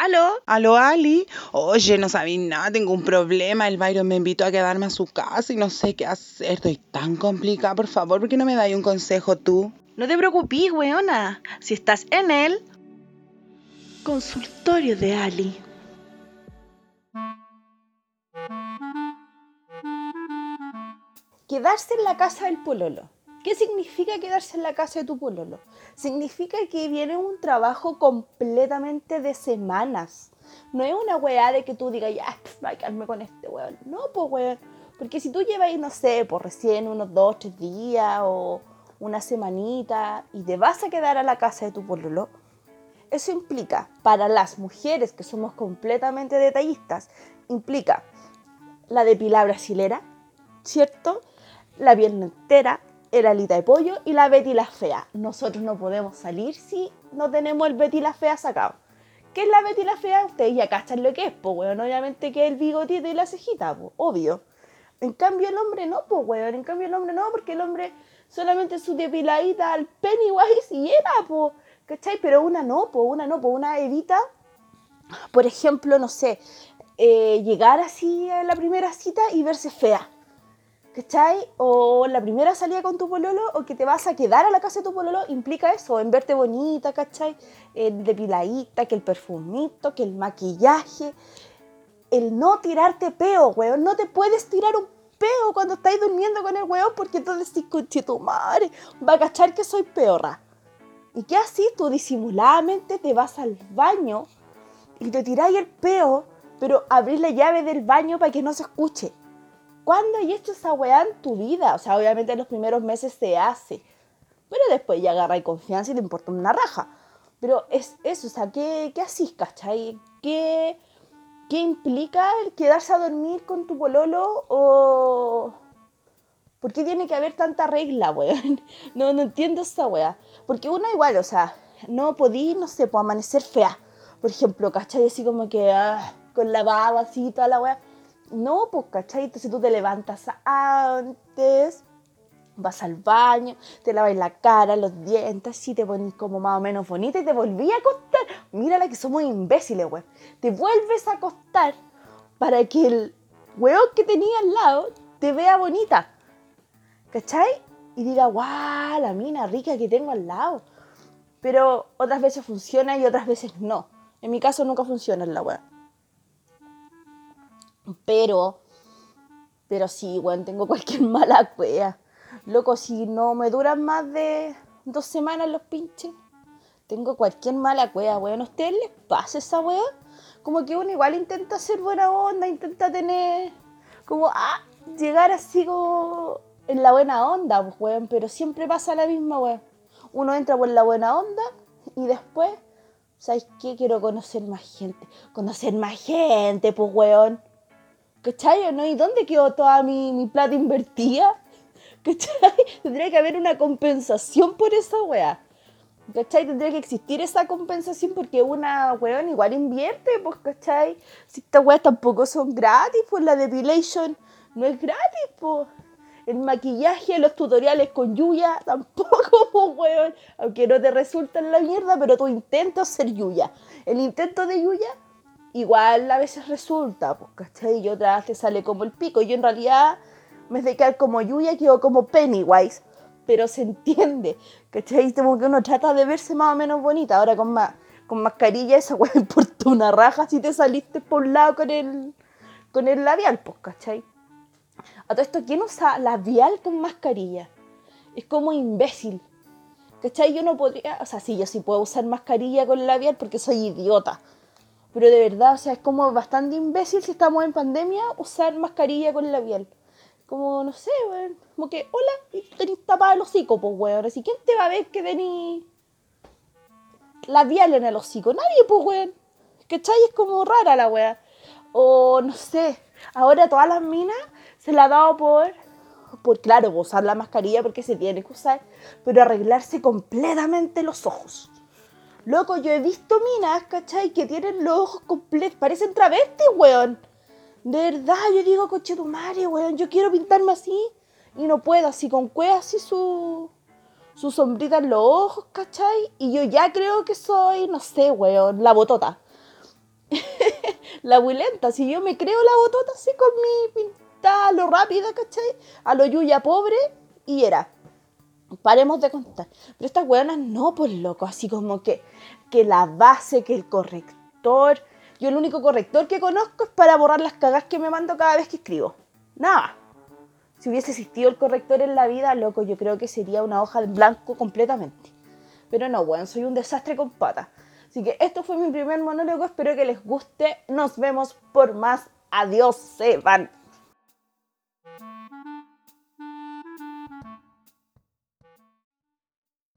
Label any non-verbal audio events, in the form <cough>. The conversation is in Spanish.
¿Aló? ¿Aló, Ali? Oye, no sabía nada, tengo un problema. El Byron me invitó a quedarme a su casa y no sé qué hacer. Estoy tan complicada, por favor, ¿por qué no me das un consejo tú? No te preocupes, weona. Si estás en el consultorio de Ali. Quedarse en la casa del pololo. ¿Qué significa quedarse en la casa de tu pololo? Significa que viene un trabajo completamente de semanas. No es una weá de que tú digas, ya, va a quedarme con este weón. No, pues weón. Porque si tú llevas, no sé, por recién unos dos, tres días o una semanita y te vas a quedar a la casa de tu pololo, eso implica, para las mujeres que somos completamente detallistas, implica la depilar brasilera, ¿cierto? La pierna entera, el alita de pollo y la Betty la fea. Nosotros no podemos salir si no tenemos el Betty la fea sacado. ¿Qué es la Betty la fea? Ustedes ya cachan lo que es, pues, weón. Obviamente que es el bigotito y la cejita, pues, obvio. En cambio el hombre no, pues, weón. En cambio el hombre no, porque el hombre solamente su depiladita al Pennywise y era, pues, ¿cachai? Pero una no, pues, una no, pues, una evita, por ejemplo, no sé, eh, llegar así a la primera cita y verse fea. ¿Cachai? O la primera salida con tu pololo o que te vas a quedar a la casa de tu pololo implica eso, en verte bonita, ¿cachai? El depiladita, que el perfumito, que el maquillaje. El no tirarte peo, weón. No te puedes tirar un peo cuando estáis durmiendo con el weón porque entonces decís, tu madre, va a cachar que soy peorra. ¿Y qué así? Tú disimuladamente te vas al baño y te tiráis el peo, pero abrís la llave del baño para que no se escuche. ¿Cuándo hay hecho esa weá en tu vida? O sea, obviamente en los primeros meses se hace. Pero después ya agarra confianza y te importa una raja. Pero es eso, o sea, ¿qué, qué así, cachai? ¿Qué, ¿Qué implica el quedarse a dormir con tu pololo o... ¿Por qué tiene que haber tanta regla, weón? <laughs> No, no entiendo esa weá. Porque una igual, o sea, no podí, no sé, pues amanecer fea. Por ejemplo, ¿cachai? Así como que ah, con la baba así toda la weá. No, pues, ¿cachai? Entonces tú te levantas antes, vas al baño, te lavas la cara, los dientes, y te pones como más o menos bonita y te volví a acostar. Mírala que somos imbéciles, weón. Te vuelves a acostar para que el weón que tenía al lado te vea bonita. ¿Cachai? Y diga, guau, la mina rica que tengo al lado. Pero otras veces funciona y otras veces no. En mi caso nunca funciona la weón. Pero, pero sí, weón, tengo cualquier <laughs> mala wea. Loco, si no me duran más de dos semanas los pinches, tengo cualquier mala wea, weón. ¿A ustedes les pasa esa wea? Como que uno igual intenta ser buena onda, intenta tener, como, ah, llegar así como en la buena onda, pues, weón. Pero siempre pasa la misma, weón. Uno entra por la buena onda y después, ¿sabes qué? Quiero conocer más gente. Conocer más gente, pues, weón. ¿Cachai o no? ¿Y dónde quedó toda mi, mi plata invertida? <laughs> ¿Cachai? Tendría que haber una compensación por esa weá. ¿Cachai? Tendría que existir esa compensación porque una weón igual invierte, pues, ¿cachai? Si estas weas tampoco son gratis, pues la depilation no es gratis, pues. El maquillaje, los tutoriales con Yuya, <laughs> tampoco, pues, weón. Aunque no te resulta en la mierda, pero tu intento ser Yuya. El intento de Yuya igual a veces resulta, pues, ¿cachai? Y otra te sale como el pico. Yo en realidad, me vez de quedar como Yuya, quedo como Pennywise. Pero se entiende, ¿cachai? Como que uno trata de verse más o menos bonita. Ahora con, ma con mascarilla, esa weá <laughs> importa una raja si te saliste por un lado con el, con el labial, pues, ¿cachai? A todo esto, ¿quién usa labial con mascarilla? Es como imbécil. ¿Cachai? Yo no podría, o sea, sí, yo sí puedo usar mascarilla con labial porque soy idiota. Pero de verdad, o sea, es como bastante imbécil si estamos en pandemia usar mascarilla con labial. Como, no sé, weón. Como que, hola, tenés tapada el hocico, pues, weón. Así, ¿quién te va a ver que tenés labial en el hocico? Nadie, pues, weón. ¿Cachai? Es como rara la weá. O, no sé, ahora todas las minas se la ha dado por, por claro, usar la mascarilla porque se tiene que usar, pero arreglarse completamente los ojos. Loco, yo he visto minas, ¿cachai? Que tienen los ojos completos, parecen travestis, weón. De verdad, yo digo, coche tu madre, weón, yo quiero pintarme así y no puedo, así con cueva, así su, su sombrita en los ojos, ¿cachai? Y yo ya creo que soy, no sé, weón, la botota. <laughs> la bulenta. Si yo me creo la botota así con mi pintada lo rápida, ¿cachai? A lo yuya pobre y era. Paremos de contar. Pero estas weonas no, pues loco, así como que, que la base, que el corrector. Yo el único corrector que conozco es para borrar las cagas que me mando cada vez que escribo. Nada. Si hubiese existido el corrector en la vida, loco, yo creo que sería una hoja en blanco completamente. Pero no, weón, soy un desastre con patas. Así que esto fue mi primer monólogo, espero que les guste. Nos vemos por más. Adiós, se van.